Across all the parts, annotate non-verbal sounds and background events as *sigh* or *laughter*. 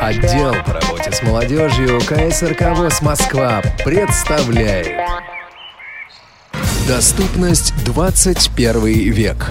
Отдел по работе с молодежью КСРК ВОЗ Москва представляет Доступность 21 век.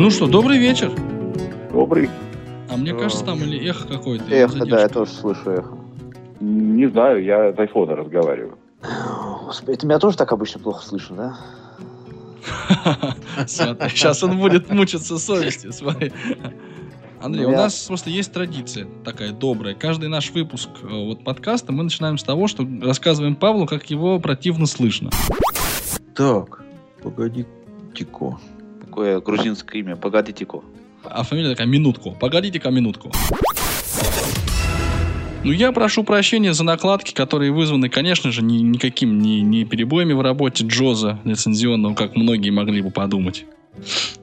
Ну что, добрый вечер. Добрый. А мне кажется, там или эхо какое-то. Эхо, да, я задержка. тоже слышу эхо. Не знаю, я с айфона разговариваю. Господи, ты меня тоже так обычно плохо слышно, да? *laughs* Сейчас он будет мучиться совестью, смотри. Андрей, у Я- нас просто есть традиция такая добрая. Каждый наш выпуск э, вот подкаста мы начинаем с того, что рассказываем Павлу, как его противно слышно. Так, погоди-ка. Такое грузинское имя, Погодитико. А фамилия такая минутку. Погодите-ка минутку. Ну, я прошу прощения за накладки, которые вызваны, конечно же, ни, никаким ни, ни перебоями в работе Джоза лицензионного, как многие могли бы подумать.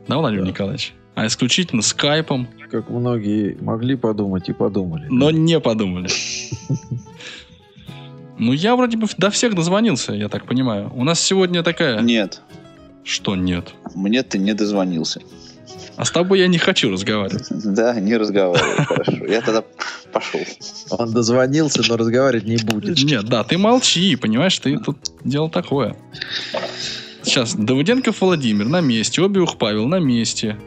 Да, Владимир Да. Николаевич? А исключительно скайпом, Как многие могли подумать и подумали. но не подумали. Ну, я вроде бы до всех дозвонился, я так понимаю. У нас сегодня такая... Нет, Что нет? мне ты не дозвонился. А с тобой я не хочу разговаривать. Да, не разговаривай, хорошо. Я тогда пошел. Он дозвонился, но разговаривать не будет. Нет, да, ты молчи, понимаешь, ты тут дело такое. Сейчас, Давыденков Владимир на месте, Обиух Павел на месте.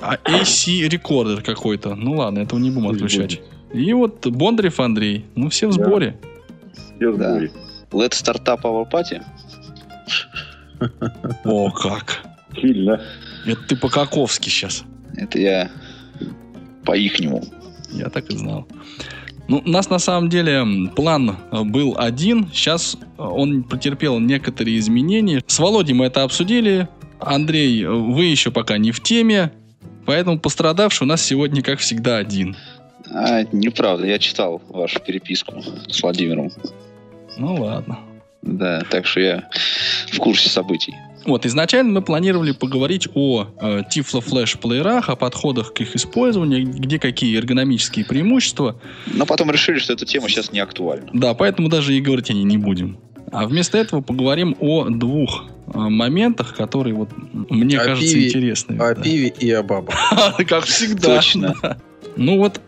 А AC рекордер какой-то. Ну ладно, этого не будем отключать. И вот Бондарев Андрей. Ну, все в Да. сборе. Я в Да. сборе. Let's Startup Our Party. *laughs* О, как. Сильно. Это ты по-каковски сейчас. Это я по-ихнему. Я так и знал. Ну, у нас на самом деле план э, был один. Сейчас э, он претерпел некоторые изменения. С Володей мы это обсудили. Андрей, э, вы еще пока не в теме. Поэтому пострадавший у нас сегодня, как всегда, один. А, неправда, я читал вашу переписку с Владимиром. Ну ладно. Да, так что я в курсе событий. Вот, изначально мы планировали поговорить о э, Tiflo Flash плеерах, о подходах к их использованию, где какие эргономические преимущества. Но потом решили, что эта тема сейчас не актуальна. Да, поэтому даже и говорить о ней не будем. А вместо этого поговорим о двух э, моментах, которые вот мне О кажется пиве, интересными. О Да. пиве и о бабах. *laughs* Как всегда. Точно. Да. Ну вот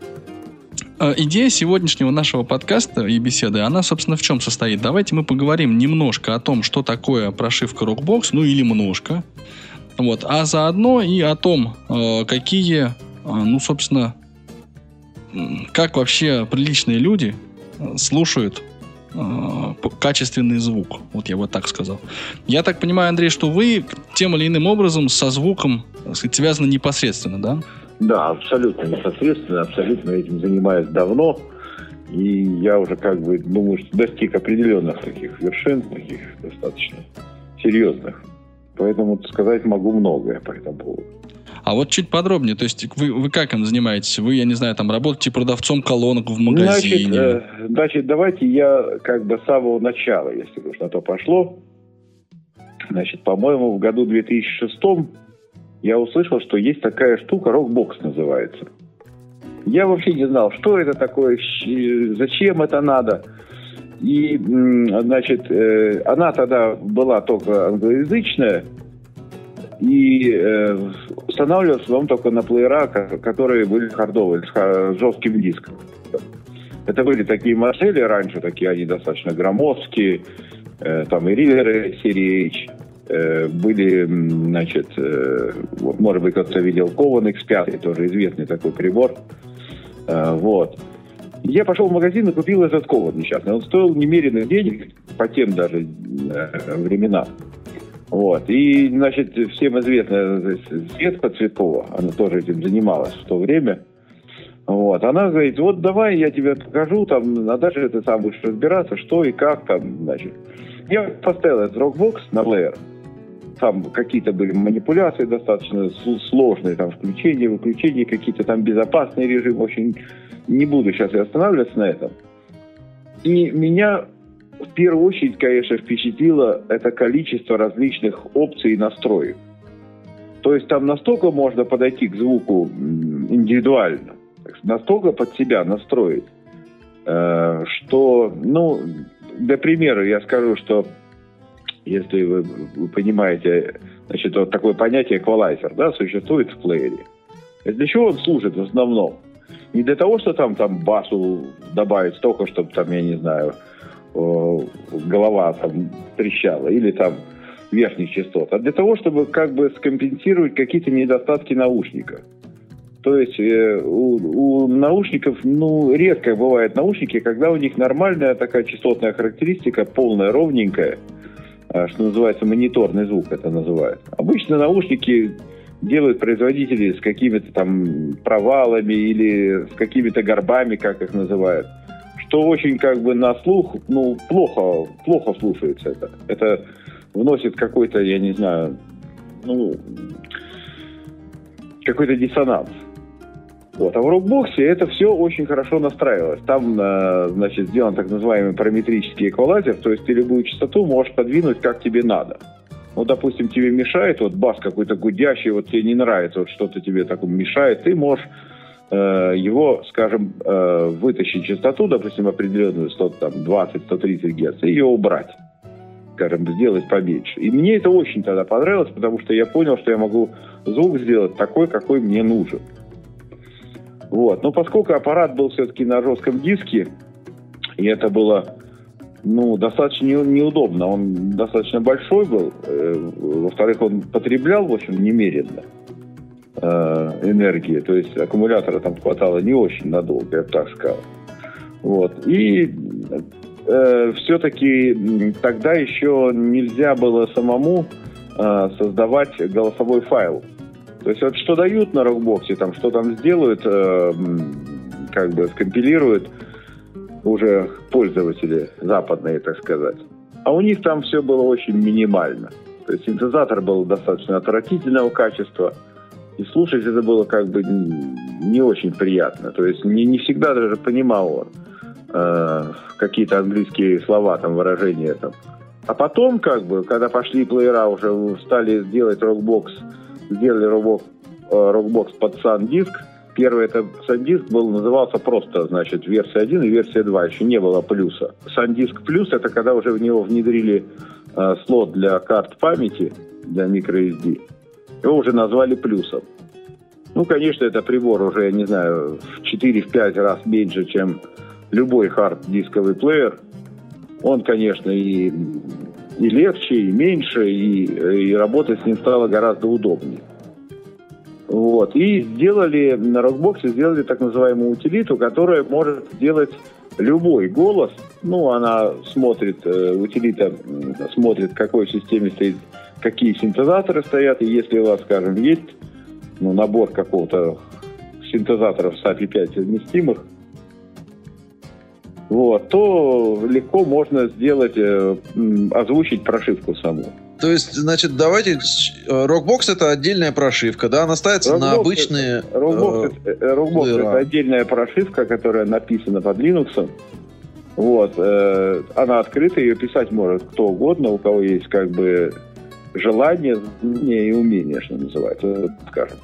идея сегодняшнего нашего подкаста и беседы, она, собственно, в чем состоит? Давайте мы поговорим немножко о том, что такое прошивка Rockbox, ну или немножко. Вот, а заодно и о том, э, какие, э, ну, собственно, как вообще приличные люди э, слушают э, качественный звук. Вот я вот так сказал. Я так понимаю, Андрей, что вы тем или иным образом со звуком связаны непосредственно, да? Да, абсолютно непосредственно, абсолютно этим занимаюсь давно. И я уже как бы думаю, что достиг определенных таких вершин, таких достаточно серьезных. Поэтому сказать могу многое по этому поводу. А вот чуть подробнее, то есть вы, вы как им занимаетесь? Вы, я не знаю, там работаете продавцом колонок в магазине? Значит, э, значит, давайте я как бы с самого начала, если уж на то пошло. Значит, по-моему, в году 2006 я услышал, что есть такая штука, рокбокс называется. Я вообще не знал, что это такое, зачем это надо. И, значит, э, она тогда была только англоязычная, и э, устанавливалась, по-моему, только на плеера, ко- которые были хардовые, с жестким диском. Это были такие модели раньше, такие они достаточно громоздкие, э, там и риверы серии H, были, м, значит, э, вот, может быть, кто-то видел Covan X5, тоже известный такой прибор, Э, вот. Я пошел в магазин и купил этот Covan несчастный. Он стоил немеренных денег, по тем даже э, временам. Вот. И, значит, всем известная Светка Цветкова, она тоже этим занималась в то время. Вот. Она говорит, вот давай я тебе покажу, там, а дальше ты сам будешь разбираться, что и как там, значит. Я поставил этот рокбокс на плеер. Там какие-то были манипуляции достаточно сложные, там включение, выключение, какие-то там безопасные режимы. Общем, не буду сейчас и останавливаться на этом. И меня в первую очередь, конечно, впечатлило это количество различных опций и настроек. То есть там настолько можно подойти к звуку индивидуально, настолько под себя настроить, э, что, ну, для примера я скажу, что если вы, вы понимаете, значит, вот такое понятие эквалайзер, да, существует в плеере. И Для чего он служит в основном? Не для того, что там, там басу добавить столько, чтобы там, я не знаю, э, голова там трещала, или там верхних частот, а для того, чтобы как бы скомпенсировать какие-то недостатки наушника. То есть э, у, у наушников, ну, редко бывают наушники, когда у них нормальная такая частотная характеристика, полная, ровненькая, а, что называется, мониторный звук это называют. Обычно наушники делают производители с какими-то там провалами или с какими-то горбами, как их называют, что очень как бы на слух, ну, плохо, плохо слушается это. Это вносит какой-то, я не знаю, ну, какой-то диссонанс. Вот. А в рокбоксе это все очень хорошо настраивалось. Там, э, значит, сделан так называемый параметрический эквалайзер, то есть ты любую частоту можешь подвинуть как тебе надо. Ну, допустим, тебе мешает вот бас какой-то гудящий, вот тебе не нравится, вот что-то тебе такое мешает, ты можешь э, его, скажем, э, вытащить частоту, допустим, определенную 100, там, 20-130 Гц, и ее убрать скажем, сделать поменьше. И мне это очень тогда понравилось, потому что я понял, что я могу звук сделать такой, какой мне нужен. Вот. Но поскольку аппарат был все-таки на жестком диске, и это было ну, достаточно не- неудобно. Он достаточно большой был. э, Во-вторых, он потреблял, в общем, немеренно э, энергии. То есть аккумулятора там хватало не очень надолго, я бы так сказал. Вот. И все-таки тогда еще нельзя было самому э, создавать голосовой файл. То есть вот что дают на рокбоксе, там что там сделают, э, как бы скомпилируют уже пользователи западные, так сказать. А у них там все было очень минимально. То есть синтезатор был достаточно отвратительного качества, и слушать это было как бы не очень приятно. То есть не, не всегда даже понимал он э, какие-то английские слова, там выражения там. А потом, как бы, когда пошли плеера, уже стали делать Rockbox, сделали Rockbox, э, Rockbox под SanDisk. Первый это SanDisk был, назывался просто, значит, версия 1 и версия 2, еще не было плюса. SanDisk плюс это когда уже в него внедрили э, слот для карт памяти, для microSD. Его уже назвали плюсом. Ну, конечно, это прибор уже, я не знаю, в 4-5 раз меньше, чем любой хард-дисковый плеер. Он, конечно, и, и легче, и меньше, и, и работать с ним стало гораздо удобнее. Вот. И сделали на рокбоксе сделали так называемую утилиту, которая может сделать любой голос. Ну, она смотрит, э, утилита смотрит, в какой системе стоит, какие синтезаторы стоят. И если у вас, скажем, есть ну, набор какого-то синтезаторов с API 5 совместимых, вот, то легко можно сделать, э, озвучить прошивку саму. То есть, значит, давайте... э, Rockbox это отдельная прошивка, да? Она ставится на Rockbox обычные... Rockbox, э, это, э, это отдельная прошивка, которая написана под Linux. Вот, э, она открыта, ее писать может кто угодно, у кого есть как бы желание, знание и умение, что называется, скажем.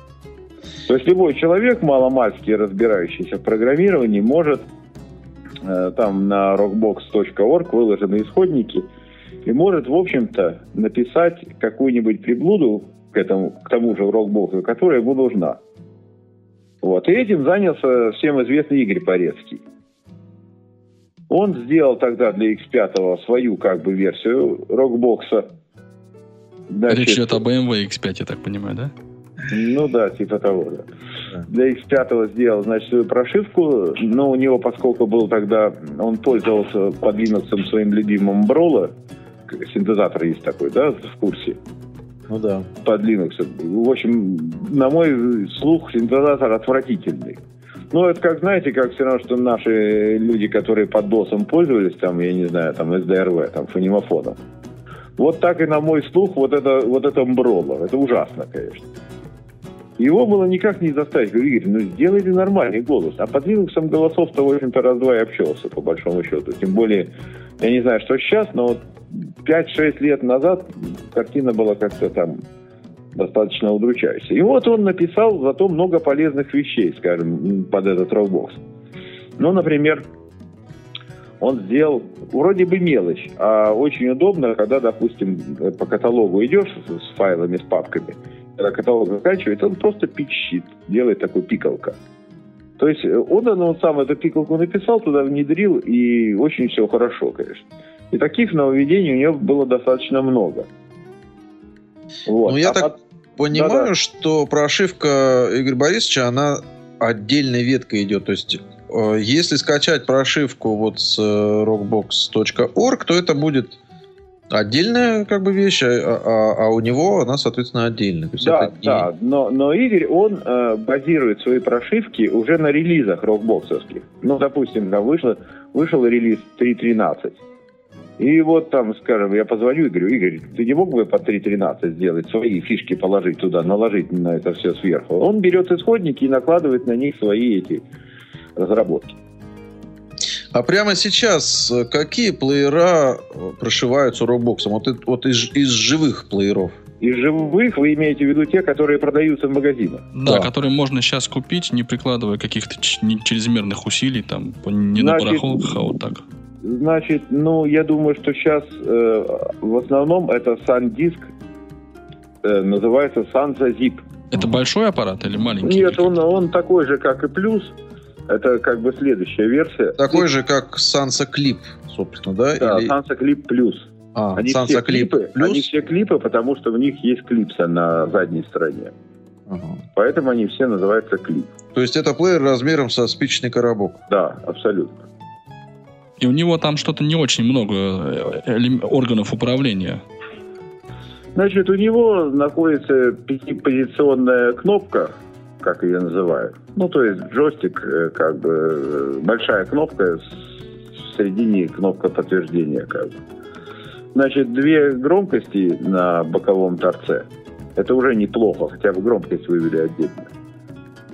То есть любой человек, маломальски разбирающийся в программировании, может э, там на rockbox.org выложены исходники и может, в общем-то, написать какую-нибудь приблуду к, этому, к тому же Rockbox, которая ему нужна. Вот. И этим занялся всем известный Игорь Порецкий. Он сделал тогда для X5 свою как бы версию рокбокса. Значит, Речь идет о BMW X5, я так понимаю, да? Ну да, типа того, да. Для X5 сделал, значит, свою прошивку, но у него, поскольку был тогда, он пользовался под Linux своим любимым Брола, синтезатор есть такой, да, в курсе, Ну да. под Linux. В общем, на мой слух, синтезатор отвратительный. Ну, это как, знаете, как все равно, что наши люди, которые под DOS пользовались, там, я не знаю, там, SDRV, там, фонемофоном. Вот так и на мой слух вот это, вот это мброло. Это ужасно, конечно. Его было никак не заставить. Говорю, Игорь, ну сделайте нормальный голос. А под Linux голосов-то, в общем-то, раз-два и общался, по большому счету. Тем более, я не знаю, что сейчас, но вот 5-6 лет назад картина была как-то там достаточно удручающая. И вот он написал зато много полезных вещей, скажем, под этот Dropbox. Ну, например, он сделал вроде бы мелочь, а очень удобно, когда, допустим, по каталогу идешь с файлами, с папками, когда каталог заканчивается, он просто пищит, делает такой пикалка. То есть э, он, он сам эту пикалку написал, туда внедрил, и очень все хорошо, конечно. И таких нововведений у него было достаточно много. Вот. Ну, я а так под... понимаю, Да-да. что прошивка Игоря Борисовича, она отдельной веткой идет. То есть, э, если скачать прошивку вот с э, rockbox.org, то это будет отдельная как бы вещь, а, а, а у него она, соответственно, отдельная. То есть да, это да, но, но Игорь, он э, базирует свои прошивки уже на релизах рокбоксовских. Ну, допустим, да, вышло, вышел релиз 3.13. И вот там, скажем, я позвоню и говорю, Игорь, ты не мог бы по 3.13 сделать, свои фишки положить туда, наложить на это все сверху? Он берет исходники и накладывает на них свои эти разработки. А прямо сейчас э, какие плеера э, прошиваются Roblox? Вот, вот из, из живых плееров. Из живых вы имеете в виду те, которые продаются в магазинах? Да, да. которые можно сейчас купить, не прикладывая каких-то чрезмерных усилий, там, не Значит, на барахолках, а вот так. Значит, ну, я думаю, что сейчас э, в основном это SanDisk, э, называется SanzaZip. Это большой аппарат или маленький? Нет, он, он такой же, как и плюс. Это как бы следующая версия. Такой же, как Sansa Clip, собственно, да? Да, Или... Sansa Clip Plus. А, они Sansa все Clip клипы, Plus? Они все клипы, потому что в них есть клипса на задней стороне. Ага. Поэтому они все называются клип. То есть это плеер размером со спичечный коробок? Да, абсолютно. И у него там что-то не очень много э, органов управления. Значит, у него находится пятипозиционная кнопка, как ее называют. Ну, то есть джойстик, э, как бы, э, большая кнопка, в середине кнопка подтверждения, как бы. Значит, две громкости на боковом торце. Это уже неплохо, хотя бы громкость вывели отдельно.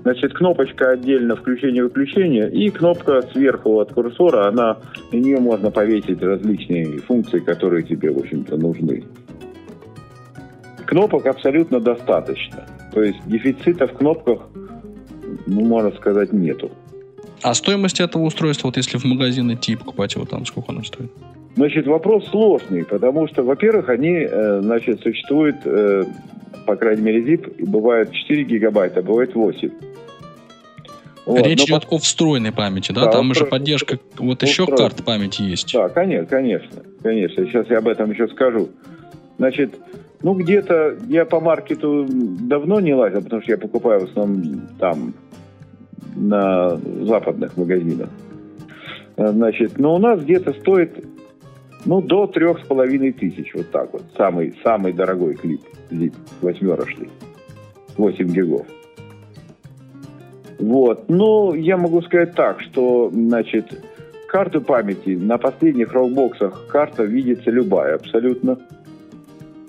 Значит, кнопочка отдельно включение-выключение, и кнопка сверху от курсора, она, на нее можно повесить различные функции, которые тебе, в общем-то, нужны. Кнопок абсолютно достаточно. То есть дефицита в кнопках, ну, можно сказать, нету. А стоимость этого устройства, вот если в магазин идти покупать его там, сколько оно стоит? Значит, вопрос сложный, потому что, во-первых, они, э, значит, существуют, э, по крайней мере, ZIP, и бывает 4 гигабайта, бывает 8. Вот, Речь идет по... о встроенной памяти, да? да Там уже поддержка, вот еще карт памяти есть. Да, конечно, конечно, конечно. Сейчас я об этом еще скажу. Значит, ну, где-то я по маркету давно не лазил, потому что я покупаю в основном там, на западных магазинах. Значит, но у нас где-то стоит, ну, до трех с половиной тысяч, вот так вот. Самый, самый дорогой клип, зип, восьмерочный, 8 гигов. Вот, ну, я могу сказать так, что, значит, карту памяти на последних рокбоксах карта видится любая абсолютно.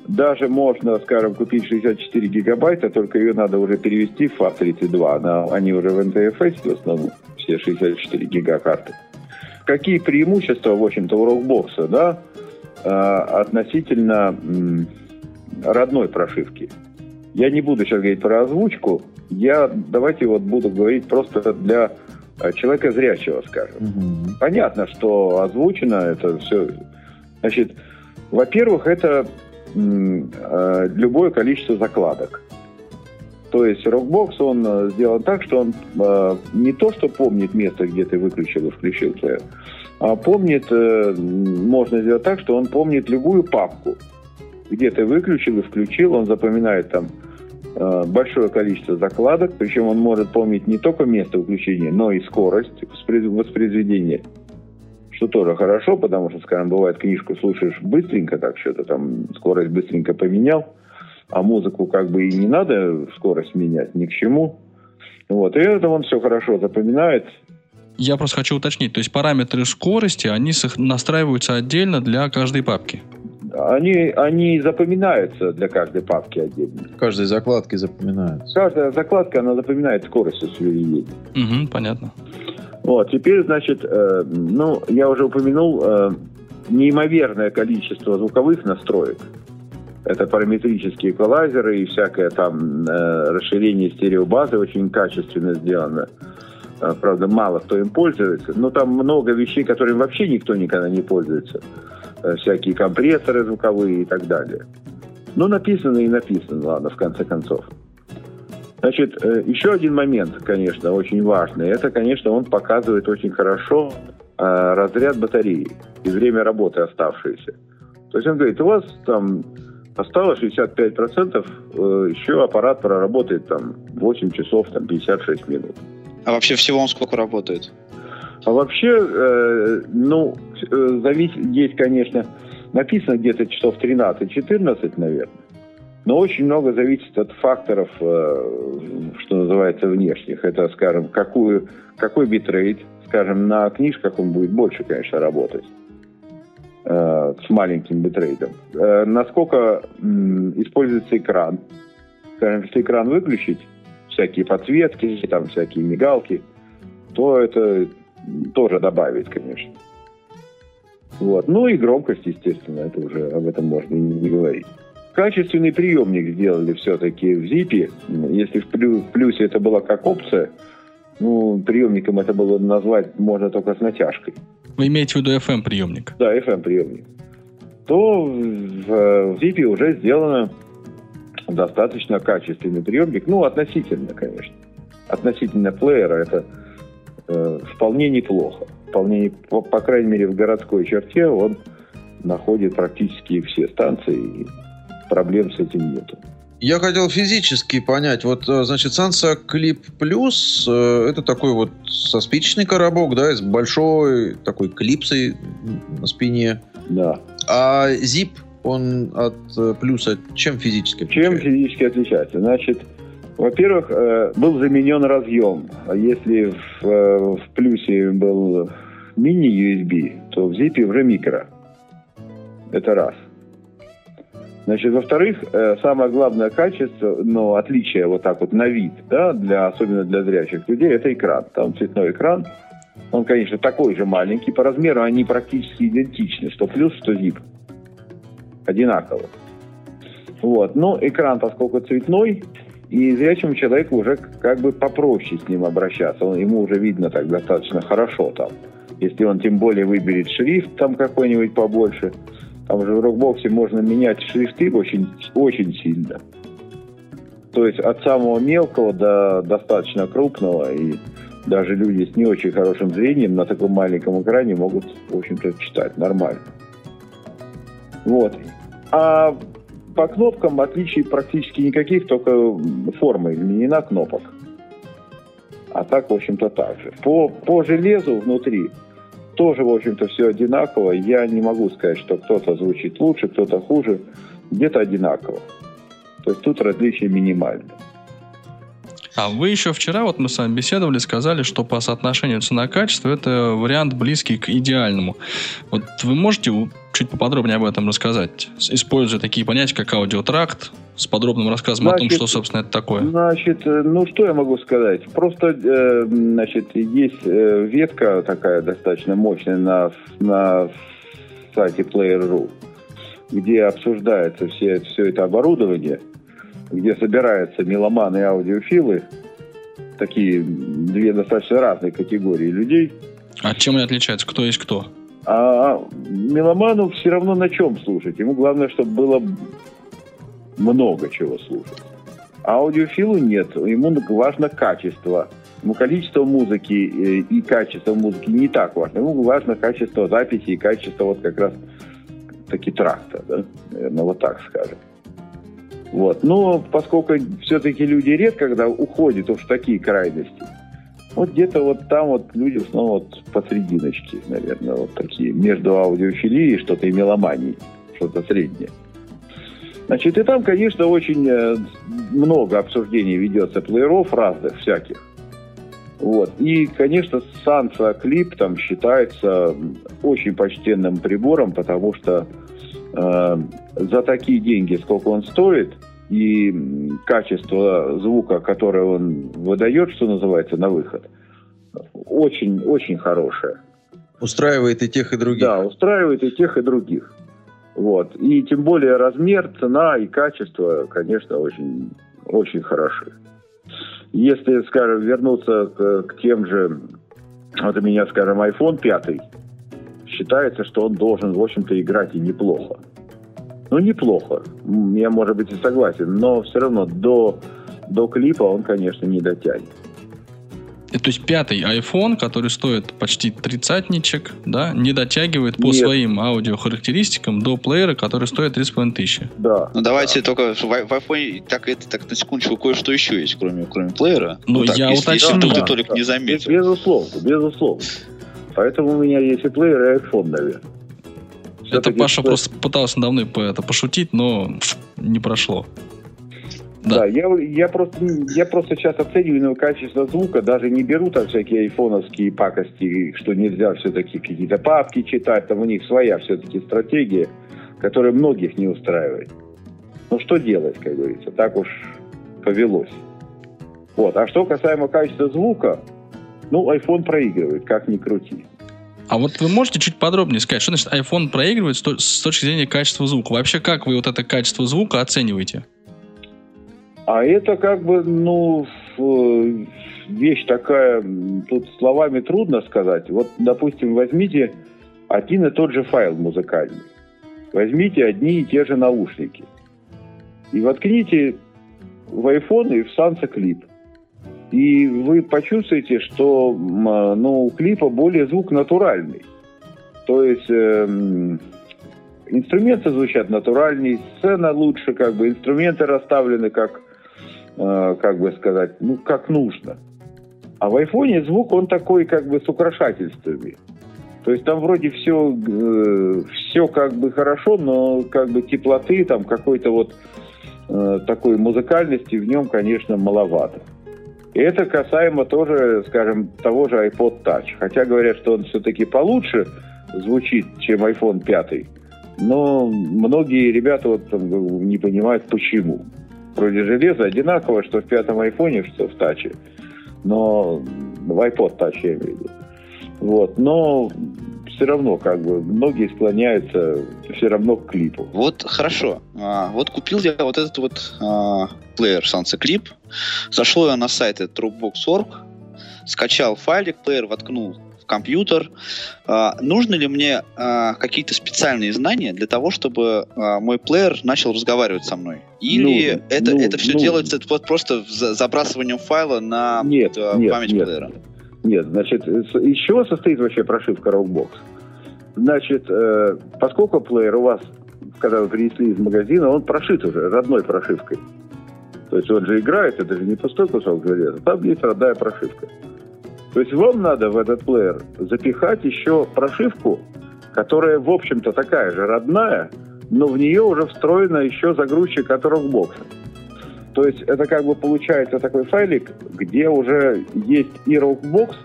Даже можно, скажем, купить 64 гигабайта, только ее надо уже перевести в FAT32. Она, они уже в NTFS в основном, все 64 гигакарты. Какие преимущества, в общем-то, у Rockbox, да, а, относительно родной прошивки? Я не буду сейчас говорить про озвучку. Я давайте вот буду говорить просто для а, человека зрячего, скажем. Угу. Понятно, что озвучено это все. Значит, во-первых, это любое количество закладок. То есть Rockbox, он э, сделан так, что он э, не то, что помнит место, где ты выключил и включил плеер, а помнит, можно сделать так, что он помнит любую папку, где ты выключил и включил, он запоминает там большое количество закладок, причем он может помнить не только место выключения, но и скорость воспроизведения что тоже хорошо, потому что, скажем, бывает, книжку слушаешь быстренько, так что-то там скорость быстренько поменял, а музыку как бы и не надо скорость менять ни к чему. Вот, и это он все хорошо запоминает. Я просто хочу уточнить, то есть параметры скорости, они настраиваются отдельно для каждой папки? Они, они запоминаются для каждой папки отдельно. Каждой закладки запоминаются. Каждая закладка, она запоминает скорость освещения. Угу, понятно. Вот, теперь, значит, э, ну, я уже упомянул э, неимоверное количество звуковых настроек. Это параметрические эквалайзеры и всякое там э, расширение стереобазы очень качественно сделано. Э, правда, мало кто им пользуется, но там много вещей, которыми вообще никто никогда не пользуется. Э, всякие компрессоры звуковые и так далее. Ну, написано и написано, ладно, в конце концов. Значит, э, еще один момент, конечно, очень важный. Это, конечно, он показывает очень хорошо э, разряд батареи и время работы оставшееся. То есть он говорит, у вас там осталось 65%, э, еще аппарат проработает там 8 часов, там 56 минут. А вообще всего он сколько работает? А вообще, э, ну, зависит, есть, конечно, написано где-то часов 13-14, наверное. Но очень много зависит от факторов, э, что называется, внешних. Это, скажем, какую, какой битрейт, скажем, на книжках он будет больше, конечно, работать э, с маленьким битрейтом. Э, насколько используется экран. Скажем, если экран выключить, всякие подсветки, там всякие мигалки, то это тоже добавить, конечно. Вот. Ну и громкость, естественно, это уже об этом можно и не говорить. Качественный приемник сделали все-таки в ZIP. Если в плюсе это была как опция, ну, приемником это было назвать можно только с натяжкой. Вы имеете в виду FM приемник? Да, FM приемник. То в, в ZIP уже сделано достаточно качественный приемник. Ну, относительно, конечно. Относительно плеера это э, вполне неплохо. Вполне, по, по крайней мере, в городской черте он находит практически все станции, проблем с этим нету. Я хотел физически понять, вот, э, значит, Clip Plus э, это такой вот со спичечный коробок, да, с большой такой клипсой на спине. Да. А Zip, он от э, плюса чем физически отличается? Чем физически отличается? Значит, во-первых, был заменен разъем. А если в, в плюсе был мини-USB, то в ZIP уже микро. Это раз. Значит, во-вторых, э, самое главное качество, ну, отличие вот так вот на вид, да, для, особенно для зрячих людей, это экран. Там цветной экран. Он, конечно, такой же маленький. По размеру они практически идентичны, что плюс, что zip. Одинаково. Вот. Но экран, поскольку цветной, и зрячему человеку уже как бы попроще с ним обращаться. Он, ему уже видно так достаточно хорошо там. Если он тем более выберет шрифт там какой-нибудь побольше – там же в рокбоксе можно менять шрифты очень, очень сильно. То есть от самого мелкого до достаточно крупного. И даже люди с не очень хорошим зрением на таком маленьком экране могут, в общем-то, читать нормально. Вот. А по кнопкам отличий практически никаких, только формы имена кнопок. А так, в общем-то, так же. По, по железу внутри тоже, в общем-то, все одинаково. Я не могу сказать, что кто-то звучит лучше, кто-то хуже. Где-то одинаково. То есть тут различия минимальны. А вы еще вчера, вот мы с вами беседовали, сказали, что по соотношению цена-качество это вариант близкий к идеальному. Вот вы можете чуть поподробнее об этом рассказать, используя такие понятия, как аудиотракт, с подробным рассказом значит, о том, что, собственно, это такое? Значит, э, ну что я могу сказать? Просто, э, значит, есть э, ветка такая достаточно мощная на, на сайте Player.ru, где обсуждается все, все это оборудование, где собираются меломаны и аудиофилы, такие две достаточно разные категории людей. А чем они отличаются? Кто есть кто? А меломану все равно на чем слушать. Ему главное, чтобы было много чего слушать. А аудиофилу нет. Ему важно качество. Ему количество музыки э, и качество музыки не так важно. Ему важно качество записи и качество вот как раз таки тракта, да? Наверное, вот так скажем. Вот. Но поскольку все-таки люди редко когда уходят в такие крайности, вот где-то вот там вот люди снова вот посрединочке, наверное, вот такие, между аудиофилией и что-то и меломанией, что-то среднее. Значит, и там, конечно, очень э, много обсуждений ведется плееров разных, всяких. Вот. И, конечно, Санса Клип там считается очень почтенным прибором, потому что за такие деньги, сколько он стоит, и качество звука, которое он выдает, что называется, на выход, очень-очень хорошее. Устраивает и тех, и других. Да, устраивает и тех, и других. Вот. И тем более размер, цена и качество, конечно, очень, очень хороши. Если, скажем, вернуться к, к тем же, вот у меня, скажем, iPhone 5, считается, что он должен, в общем-то, играть и неплохо. Ну, неплохо. Я, может быть, и согласен, но все равно до, до клипа он, конечно, не дотянет. Э, то есть пятый iPhone, который стоит почти тридцатничек, да, не дотягивает по Нет. своим аудиохарактеристикам до плеера, который стоит 3,5 тысячи. Да. Ну давайте да. только в, в iPhone так это так на секундочку кое-что еще есть, кроме, кроме плеера. Ну, ну так, я если, уточню. Если да, ты только да. не заметил. Безусловно, безусловно. Поэтому у меня есть и плеер, и iPhone, наверное. Это Паша просто пытался мной это пошутить, но не прошло. Да, да я, я, просто, я просто сейчас оцениваю качество звука, даже не беру там всякие айфоновские пакости, что нельзя все-таки какие-то папки читать, там у них своя все-таки стратегия, которая многих не устраивает. Ну что делать, как говорится, так уж повелось. Вот. А что касаемо качества звука, ну, iPhone проигрывает, как ни крути. А вот вы можете чуть подробнее сказать, что значит iPhone проигрывает с точки зрения качества звука? Вообще, как вы вот это качество звука оцениваете? А это как бы, ну, вещь такая, тут словами трудно сказать. Вот, допустим, возьмите один и тот же файл музыкальный. Возьмите одни и те же наушники. И воткните в iPhone и в Sansa клип. И вы почувствуете, что ну, у клипа более звук натуральный. То есть э, инструменты звучат натуральнее, сцена лучше, как бы инструменты расставлены как Э, как бы сказать, ну, как нужно. А в айфоне звук, он такой, как бы, с украшательствами. То есть там вроде все, э, все как бы хорошо, но как бы теплоты, там какой-то вот э, такой музыкальности в нем, конечно, маловато. И это касаемо тоже, скажем, того же iPod Touch. Хотя говорят, что он все-таки получше звучит, чем iPhone 5. Но многие ребята вот там не понимают, почему вроде железо одинаковое, что в пятом айфоне, что в таче. Но в iPod Touch я имею в виду. Вот. Но все равно, как бы, многие склоняются все равно к клипу. Вот хорошо. А, вот купил я вот этот вот а, плеер Sansa Clip. Зашел я на сайт Dropbox.org, скачал файлик, плеер воткнул компьютер. А, нужно ли мне а, какие-то специальные знания для того, чтобы а, мой плеер начал разговаривать со мной? Или нужно, это, нужно, это все нужно. делается вот просто забрасыванием файла на нет, а, нет, память нет. плеера? Нет, значит, из чего состоит вообще прошивка Rockbox? Значит, э, поскольку плеер у вас, когда вы принесли из магазина, он прошит уже родной прошивкой. То есть он же играет, это же не пустой кусок железа. Там есть родная прошивка. То есть вам надо в этот плеер запихать еще прошивку, которая, в общем-то, такая же родная, но в нее уже встроена еще загрузчик от Rockbox. То есть это как бы получается такой файлик, где уже есть и Rockbox,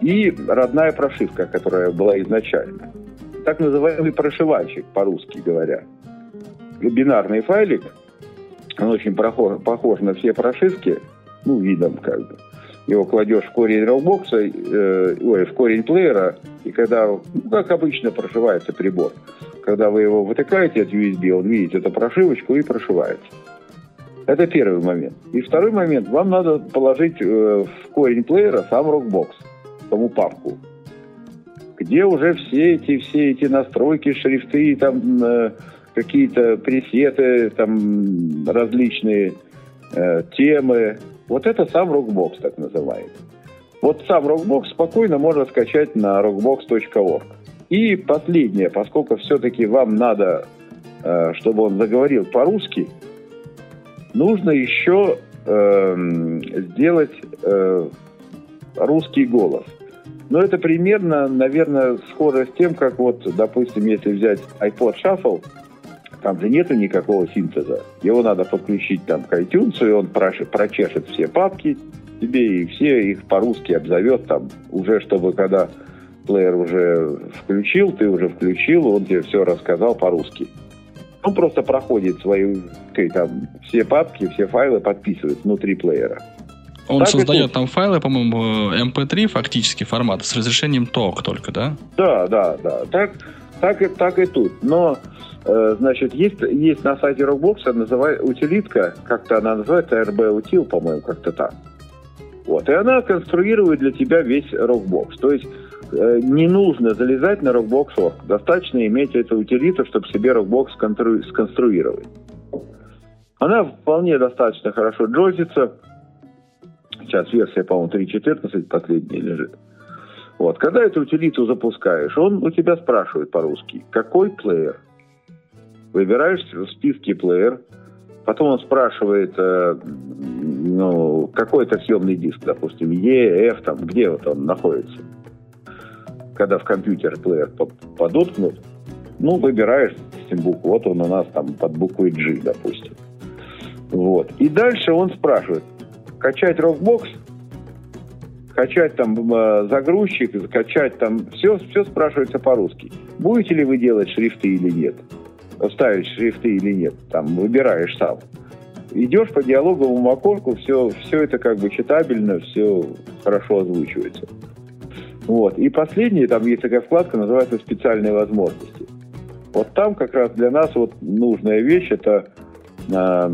и родная прошивка, которая была изначально. Так называемый прошивальщик, по-русски говоря. Бинарный файлик, он очень похож, похож на все прошивки, ну, видом как бы его кладешь в корень релбокса, э, ой, в корень плеера, и когда, ну, как обычно прошивается прибор, когда вы его вытыкаете от USB, он видит эту прошивочку и прошивается. Это первый момент. И второй момент, вам надо положить э, в корень плеера сам рокбокс, саму папку, где уже все эти, все эти настройки, шрифты, там э, какие-то пресеты, там различные э, темы, вот это сам Rockbox, так называемый. Вот сам Rockbox спокойно можно скачать на rockbox.org. И последнее, поскольку все-таки вам надо, чтобы он заговорил по-русски, нужно еще эм, сделать э, русский голос. Но это примерно, наверное, схоже с тем, как вот, допустим, если взять iPod Shuffle – там же нету никакого синтеза. Его надо подключить там к iTunes, и он прочешет все папки тебе, и все их по-русски обзовет там, уже чтобы когда плеер уже включил, ты уже включил, он тебе все рассказал по-русски. Он просто проходит свои там, все папки, все файлы подписывает внутри плеера. Он так создает там файлы, по-моему, MP3 фактически формата с разрешением TOC только, да? Да, да, да. Так, так, и, так и тут. Но, э, значит, есть, есть на сайте Rockbox называет, утилитка, как-то она называется, RB Util, по-моему, как-то так. Вот. И она конструирует для тебя весь Rockbox. То есть не нужно залезать на Rockbox.org. Достаточно иметь эту утилиту, чтобы себе Rockbox сконструировать. Она вполне достаточно хорошо джозится. Сейчас версия, по-моему, 3.14 последняя лежит. Вот. Когда эту утилиту запускаешь, он у тебя спрашивает по-русски, какой плеер. Выбираешь в списке плеер, потом он спрашивает, э, ну, какой-то съемный диск, допустим, E, F, там, где вот он находится. Когда в компьютер плеер подоткнут, ну, выбираешь, букву, вот он у нас там под буквой G, допустим. Вот. И дальше он спрашивает, качать Rockbox, качать там э, загрузчик, закачать там, все, все спрашивается по-русски. Будете ли вы делать шрифты или нет? Ставить шрифты или нет? Там выбираешь сам. Идешь по диалоговому окошку, все, все это как бы читабельно, все хорошо озвучивается. Вот. И последнее, там есть такая вкладка, называется «Специальные возможности». Вот там как раз для нас вот нужная вещь, это э,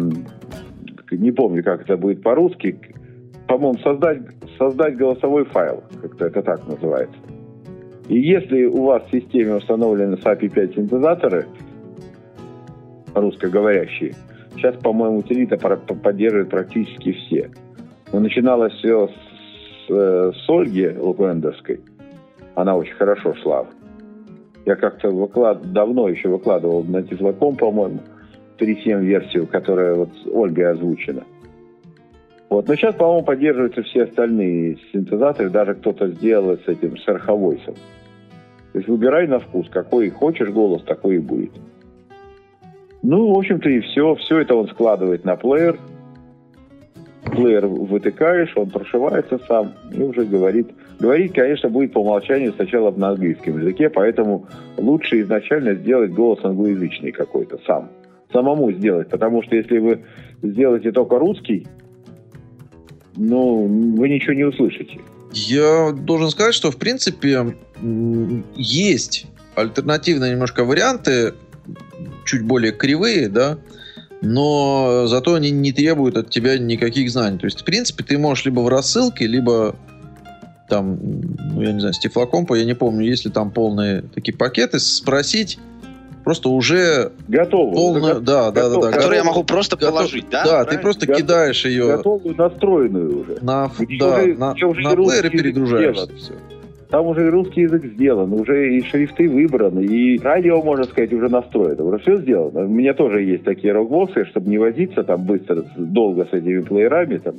не помню, как это будет по-русски, по-моему, создать, создать голосовой файл, как-то это так называется. И если у вас в системе установлены SAPI 5 синтезаторы, русскоговорящие, сейчас, по-моему, утилита поддерживает практически все. Но начиналось все с, э, с Ольги Луквендовской. Она очень хорошо шла. Я как-то выклад... давно еще выкладывал на Тифлоком, по-моему, 3.7 версию, которая вот с Ольгой озвучена. Вот. Но сейчас, по-моему, поддерживаются все остальные синтезаторы, даже кто-то сделал с этим, с арховойсом. То есть выбирай на вкус, какой хочешь голос, такой и будет. Ну, в общем-то, и все. Все это он складывает на плеер. Плеер вытыкаешь, он прошивается сам и уже говорит. Говорить, конечно, будет по умолчанию сначала на английском языке, поэтому лучше изначально сделать голос англоязычный какой-то сам самому сделать. Потому что если вы сделаете только русский, ну, вы ничего не услышите. Я должен сказать, что, в принципе, есть альтернативные немножко варианты, чуть более кривые, да, но зато они не требуют от тебя никаких знаний. То есть, в принципе, ты можешь либо в рассылке, либо там, ну, я не знаю, с Тифлокомпа, я не помню, есть ли там полные такие пакеты, спросить, просто уже готовую, полную, да, да, да, да, которую я могу просто готов, положить, да? Да, Правильно? ты просто Готов, кидаешь ее готовую, настроенную уже. На, да, уже, на, на плеер перегружаешь. Все. Там уже и русский язык сделан, уже и шрифты выбраны, и радио, можно сказать, уже настроено. Уже все сделано. У меня тоже есть такие рокбоксы, чтобы не возиться там быстро, долго с этими плеерами. Там.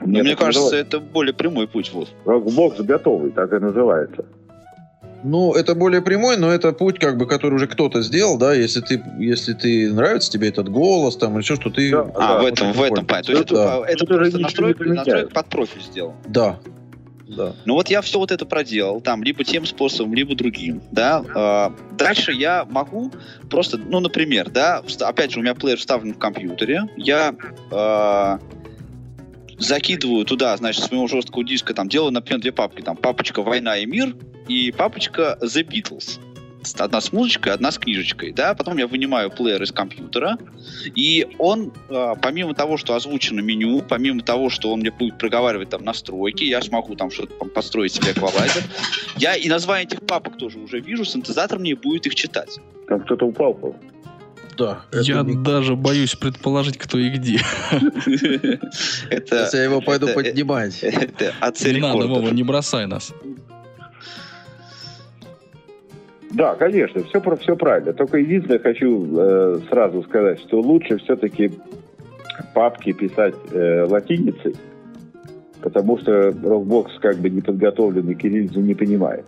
Мне, мне кажется, называется. это более прямой путь. Вот. Rockbox готовый, так и называется. Ну, это более прямой, но это путь, как бы, который уже кто-то сделал, да, если ты, если ты нравится тебе этот голос, там, или что, что ты... Да, а, да, в этом, в этом, то есть это, это, это просто настройка, настройка под профиль сделал. Да, да. Ну вот я все вот это проделал, там, либо тем способом, либо другим, да. Э, дальше я могу просто, ну, например, да, опять же, у меня плеер вставлен в компьютере, я э, закидываю туда, значит, с моего жесткого диска, там, делаю, например, две папки, там, папочка «Война и мир» и папочка «The Beatles». Одна с музычкой, одна с книжечкой, да, потом я вынимаю плеер из компьютера, и он, э, помимо того, что озвучено меню, помимо того, что он мне будет проговаривать там настройки, я смогу там что-то там, построить себе эквалайзер, я и название этих папок тоже уже вижу, синтезатор мне будет их читать. Там кто-то упал, по да. Я не... даже боюсь предположить, кто и где. *laughs* Это, Сейчас я его пойду поднимать. Это Не надо, Вова, не бросай нас. Да, конечно, все, все правильно. Только единственное, хочу э, сразу сказать, что лучше все-таки папки писать э, латиницей, потому что Rockbox как бы неподготовленный кириллицу не понимает.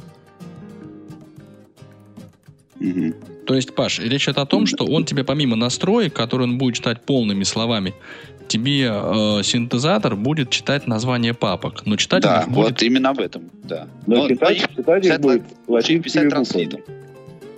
То есть, Паш, речь идет о том, что он тебе помимо настроек, которые он будет читать полными словами, тебе э, синтезатор будет читать название папок, но читать да, будет... вот именно об этом, да. Но, но читать, но, читать их будет латинскими буквами.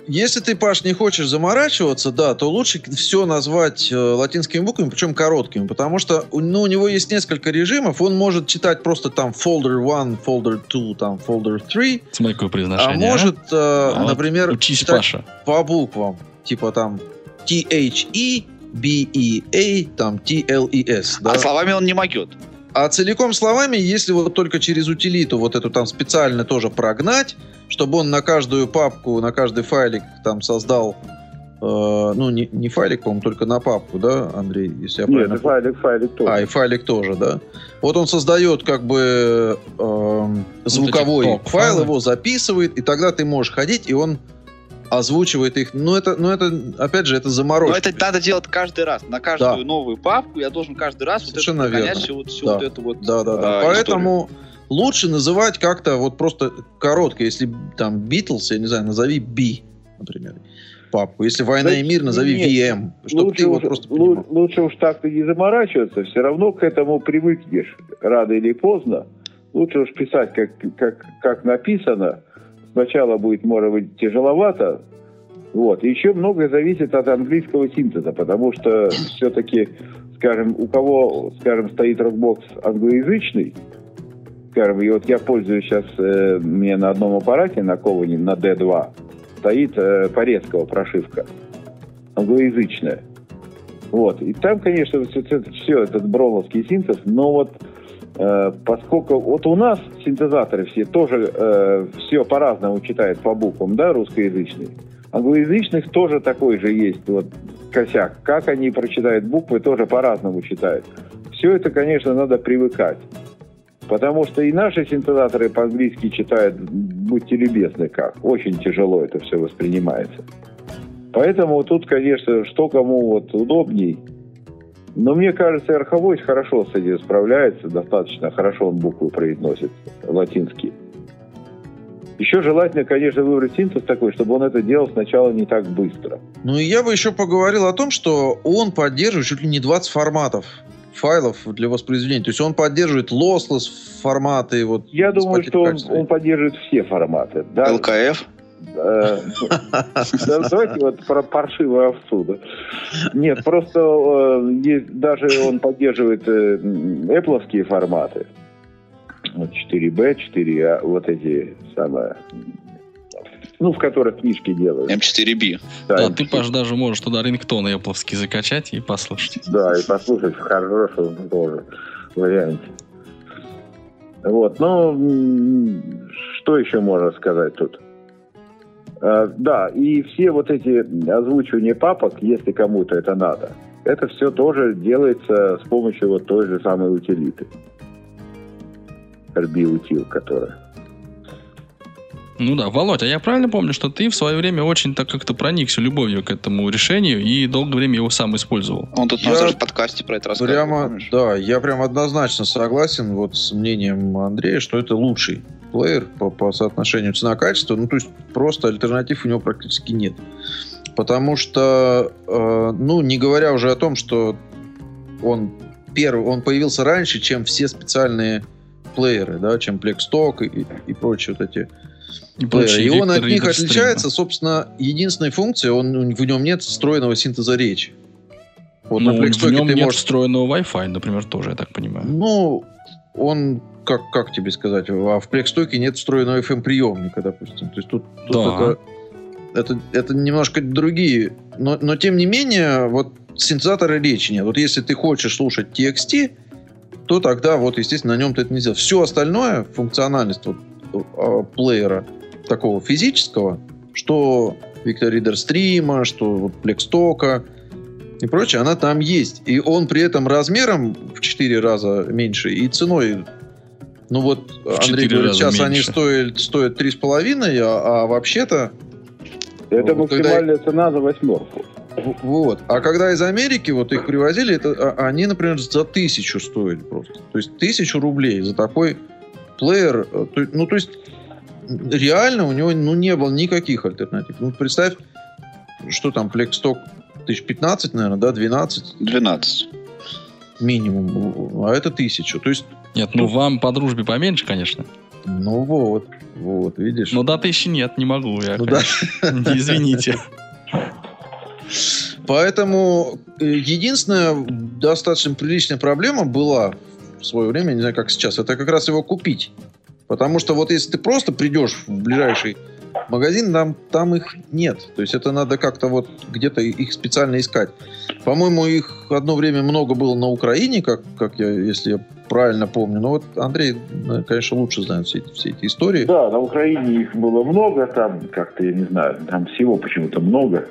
Если ты, Паш, не хочешь заморачиваться, да, то лучше все назвать э, латинскими буквами, причем короткими, потому что ну, у него есть несколько режимов, он может читать просто там folder 1, folder 2, там folder 3. Смотри, какое произношение. А может, э, а, например, учись, читать Паша. по буквам, типа там T-H-E, B-E-A, там T-L-E-S. Да? А словами он не могет. А целиком словами, если вот только через утилиту вот эту там специально тоже прогнать, чтобы он на каждую папку, на каждый файлик там создал э, ну, не, не файлик, по-моему, только на папку, да, Андрей, если я правильно... Нет, файлик, файлик тоже. А, и файлик тоже, да. Вот он создает как бы э, звуковой вот файл, его записывает, и тогда ты можешь ходить, и он озвучивает их. Ну, это, ну, это, опять же, это заморочка. Но это надо делать каждый раз. На каждую да. новую папку я должен каждый раз Совершенно вот это верно. всю, всю да. вот эту вот Да, да, да. А, Поэтому историю. лучше называть как-то вот просто коротко. Если там Beatles, я не знаю, назови B, например папку. Если «Война да, и мир», назови нет, VM. Чтобы лучше, ты уж, просто понимал. лучше уж так-то не заморачиваться. Все равно к этому привыкнешь. Рано или поздно. Лучше уж писать, как, как, как написано. Сначала будет, может быть, тяжеловато, вот. еще многое зависит от английского синтеза, потому что все-таки, скажем, у кого, скажем, стоит рокбокс англоязычный, скажем, и вот я пользуюсь сейчас, э, мне на одном аппарате, на Коване, на D2, стоит э, Порезкого прошивка, англоязычная. Вот. И там, конечно, все, все этот броновский синтез, но вот поскольку вот у нас синтезаторы все тоже э, все по-разному читают по буквам, да, русскоязычные, Англоязычных тоже такой же есть вот косяк. Как они прочитают буквы, тоже по-разному читают. Все это, конечно, надо привыкать. Потому что и наши синтезаторы по-английски читают, будьте любезны, как. Очень тяжело это все воспринимается. Поэтому тут, конечно, что кому вот удобней. Но мне кажется, Арховой хорошо с этим справляется, достаточно хорошо он буквы произносит, латинские. Еще желательно, конечно, выбрать синтез такой, чтобы он это делал сначала не так быстро. Ну и я бы еще поговорил о том, что он поддерживает чуть ли не 20 форматов файлов для воспроизведения. То есть он поддерживает lossless форматы. Вот, я думаю, что он, он поддерживает все форматы. Да? ЛКФ? Э, *laughs* давайте вот про паршивую овцу. Да. Нет, просто э, даже он поддерживает э, Apple форматы. 4B, 4А, вот эти самые ну, в которых книжки делают. М4B. Да, да ты, Паш, даже можешь туда рингтон Apple закачать и послушать. Да, и послушать в хорошем тоже варианте. Вот, ну, что еще можно сказать тут? А, да, и все вот эти озвучивания папок, если кому-то это надо, это все тоже делается с помощью вот той же самой утилиты. RB-утил, которая. Ну да, Володь, а я правильно помню, что ты в свое время очень так как-то проникся любовью к этому решению и долгое время его сам использовал. Он тут я... в подкасте про это рассказывал. Прямо, да, я прям однозначно согласен вот с мнением Андрея, что это лучший плеер по, по соотношению цена-качество. Ну, то есть просто альтернатив у него практически нет. Потому что, э, ну, не говоря уже о том, что он первый, он появился раньше, чем все специальные плееры, да, чем Plexstock и, и прочие вот эти и, плееры. и он от них отличается, собственно, единственной функцией, он, в нем нет встроенного синтеза речи. Вот ну, на в нем ты нет можешь... встроенного Wi-Fi, например, тоже, я так понимаю. Ну, он, как, как тебе сказать, а в Plexstock нет встроенного FM-приемника, допустим. То есть тут, тут да. это, это, это немножко другие. Но, но, тем не менее, вот синтезатора речи нет. Вот если ты хочешь слушать TXT, то тогда вот, естественно, на нем ты это не сделаешь. Все остальное, функциональность вот, э, плеера такого физического, что Victor Reader стрима, что вот Plexstock и прочее, она там есть. И он при этом размером в 4 раза меньше и ценой ну вот Андрей говорит, сейчас меньше. они стоят, стоят 3,5, а, а вообще-то... Это вот, максимальная когда... цена за восьмерку. Вот. А когда из Америки вот их привозили, это, а, они, например, за тысячу стоили просто. То есть тысячу рублей за такой плеер. Ну, то есть реально у него ну, не было никаких альтернатив. Ну, представь, что там, Plexstock 1015, наверное, да, 12? 12. минимум, а это тысячу. То есть... Нет, ну вам по дружбе поменьше, конечно. Ну вот, вот, видишь. Ну до тысячи нет, не могу я. Ну, да. *laughs* Извините. Поэтому э, единственная достаточно приличная проблема была в свое время, не знаю, как сейчас, это как раз его купить. Потому что вот если ты просто придешь в ближайший магазин, там, там их нет. То есть это надо как-то вот где-то их специально искать. По-моему, их одно время много было на Украине, как, как я, если я правильно помню. Но вот Андрей, конечно, лучше знает все, все эти истории. Да, на Украине их было много, там как-то, я не знаю, там всего почему-то много.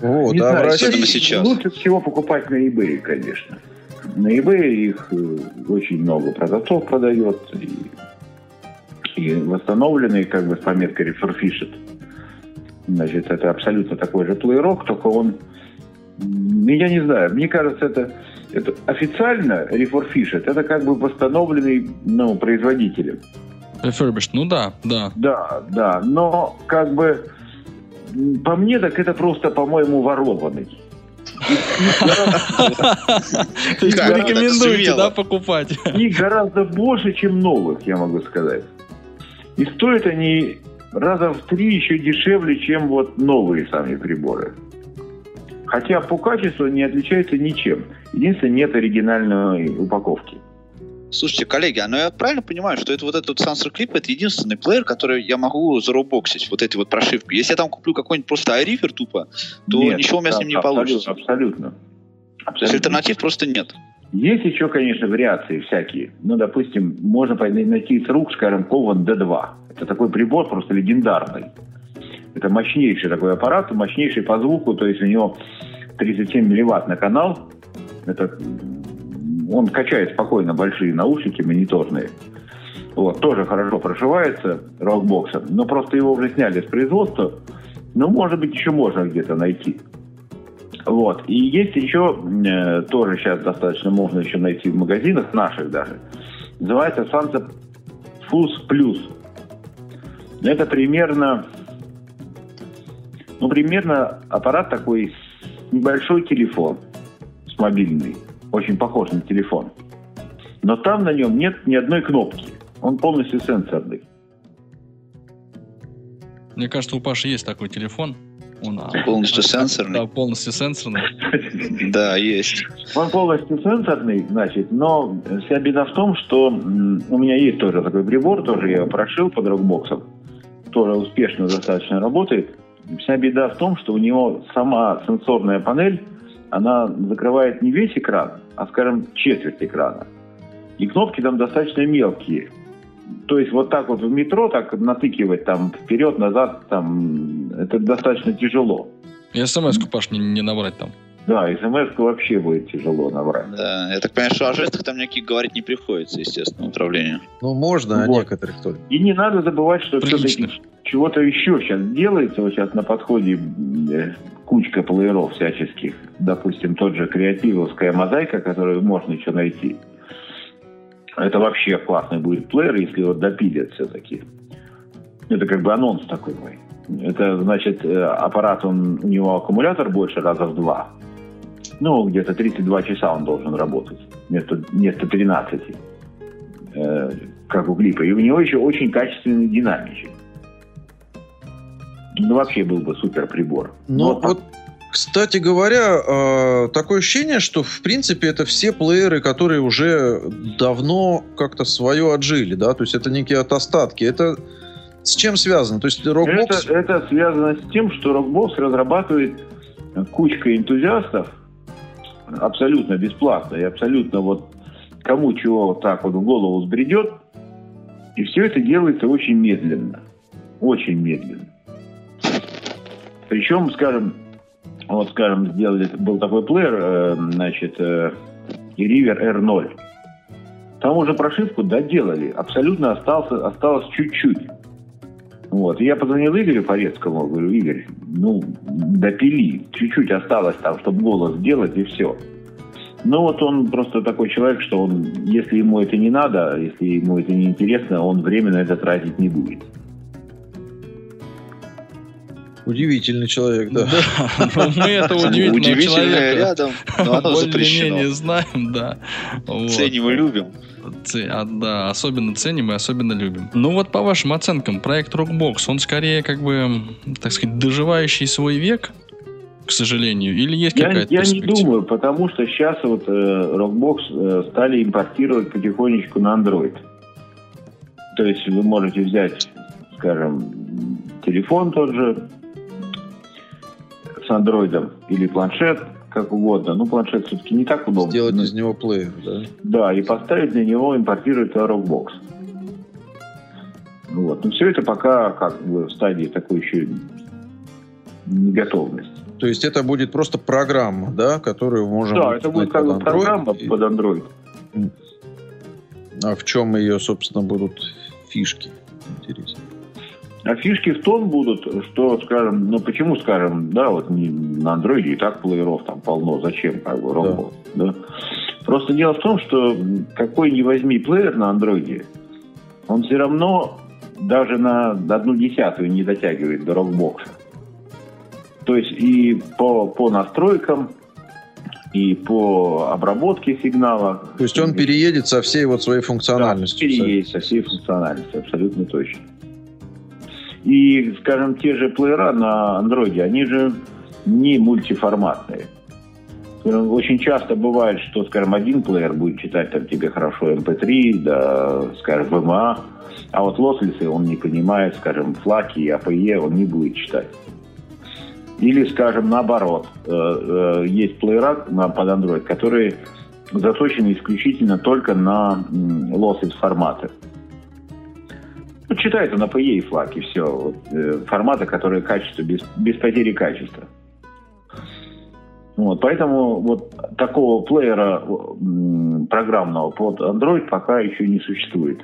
Вот, не а знаю, в России сейчас. Лучше всего покупать на eBay, конечно. На eBay их э, очень много продавцов продает. И, и восстановленные, как бы с пометкой refurbished. Значит, это абсолютно такой же плейрок, только он... Ну, я не знаю, мне кажется, это, это официально refurbished, это как бы восстановленный ну, производителем. Refurbished, ну да, да. Да, да, но как бы по мне, так это просто, по-моему, ворованный. *laughs* То есть вы рекомендуете, да, покупать? И гораздо больше, чем новых, я могу сказать. И стоят они раза в три еще дешевле, чем вот новые сами приборы. Хотя по качеству не отличаются ничем. Единственное, нет оригинальной упаковки. Слушайте, коллеги, а ну я правильно понимаю, что это вот этот сенсор клип это единственный плеер, который я могу заробоксить, вот эти вот прошивки. Если я там куплю какой-нибудь просто iRiver тупо, то Нет, ничего у меня да, с ним не абсолютно, получится. Абсолютно. абсолютно. То есть альтернатив просто нет. Есть еще, конечно, вариации всякие. Ну, допустим, можно найти с рук, скажем, Kovan D2. Это такой прибор просто легендарный. Это мощнейший такой аппарат, мощнейший по звуку, то есть у него 37 милливатт на канал. Это он качает спокойно большие наушники мониторные. Вот, тоже хорошо прошивается рокбоксом, но просто его уже сняли с производства. Ну, может быть, еще можно где-то найти. Вот. И есть еще, э, тоже сейчас достаточно можно еще найти в магазинах, наших даже. Называется Sansa Fus Plus. Это примерно, ну, примерно аппарат такой, небольшой телефон с мобильный очень похож на телефон. Но там на нем нет ни одной кнопки. Он полностью сенсорный. Мне кажется, у Паши есть такой телефон. Он полностью сенсорный. Да, полностью сенсорный. *laughs* Да, есть. Он полностью сенсорный, значит, но вся беда в том, что у меня есть тоже такой прибор, тоже я его прошил под рокбоксом, тоже успешно достаточно работает. Вся беда в том, что у него сама сенсорная панель она закрывает не весь экран, а, скажем, четверть экрана. И кнопки там достаточно мелкие. То есть вот так вот в метро так натыкивать там вперед, назад, там, это достаточно тяжело. И смс-ку, Паш, не, не набрать там. Да, смс вообще будет тяжело набрать. Да, я так понимаю, что о жестах там никаких говорить не приходится, естественно, управлению. Ну, можно, вот. а некоторых только. И не надо забывать, что все-таки чего-то еще сейчас делается, вот сейчас на подходе э, кучка плееров всяческих, допустим, тот же креативовская мозаика, которую можно еще найти. Это вообще классный будет плеер, если его допилят все-таки. Это как бы анонс такой мой. Это значит, э, аппарат, он, у него аккумулятор больше раза в два. Ну, где-то 32 часа он должен работать вместо, вместо 13, э, как у клипа. И у него еще очень качественный динамичек. Ну, вообще был бы супер прибор. Ну, вот, вот кстати говоря, э, такое ощущение, что в принципе это все плееры, которые уже давно как-то свое отжили, да, то есть это некие остатки. Это с чем связано? То есть Rockbox... Это, это связано с тем, что Rockbox разрабатывает кучка энтузиастов абсолютно бесплатно и абсолютно вот кому чего вот так вот в голову сбредет. И все это делается очень медленно. Очень медленно. Причем, скажем, вот, скажем, сделали, был такой плеер, э, значит, э, River R0. Там уже прошивку доделали. Абсолютно остался, осталось чуть-чуть. Вот. Я позвонил Игорю Порецкому, говорю, Игорь, ну, допили, чуть-чуть осталось там, чтобы голос сделать, и все. Ну вот он просто такой человек, что он, если ему это не надо, если ему это не интересно, он время на это тратить не будет. Удивительный человек, да. да мы этого удивительного человека рядом, но оно запрещено. знаем, да. Ценим и любим. А, да, особенно ценим и особенно любим. Ну вот по вашим оценкам, проект Rockbox, он скорее как бы, так сказать, доживающий свой век, к сожалению, или есть какая-то Я не думаю, потому что сейчас вот э, Rockbox э, стали импортировать потихонечку на Android. То есть вы можете взять, скажем, телефон тот же с андроидом или планшет, как угодно. Ну, планшет все-таки не так удобно. Сделать из него плеер, да? Да, и поставить на него импортировать Rockbox. Вот. Но все это пока как бы в стадии такой еще неготовности. То есть это будет просто программа, да, которую можем... Да, это будет как бы программа и... под Android. А в чем ее, собственно, будут фишки? Интересно. А фишки в том будут, что, скажем, ну почему, скажем, да, вот не, на андроиде и так плееров там полно, зачем, как бы, робот, да. да? Просто дело в том, что какой ни возьми плеер на андроиде, он все равно даже на одну десятую не дотягивает до рокбокса. То есть и по, по настройкам, и по обработке сигнала. То есть он переедет со всей вот своей функциональностью. Да, переедет со всей функциональностью, абсолютно точно. И, скажем, те же плеера на андроиде, они же не мультиформатные. Очень часто бывает, что, скажем, один плеер будет читать там тебе хорошо MP3, эм да, скажем, VMA, а вот лослисы он не понимает, скажем, флаки и APE он не будет читать. Или, скажем, наоборот, э, э, есть плеера под Android, которые заточены исключительно только на lossless форматы. Ну, читает на PE и флаг, и все. Вот, э, форматы, которые качество, без, без потери качества. Вот, поэтому вот такого плеера м, программного под Android пока еще не существует.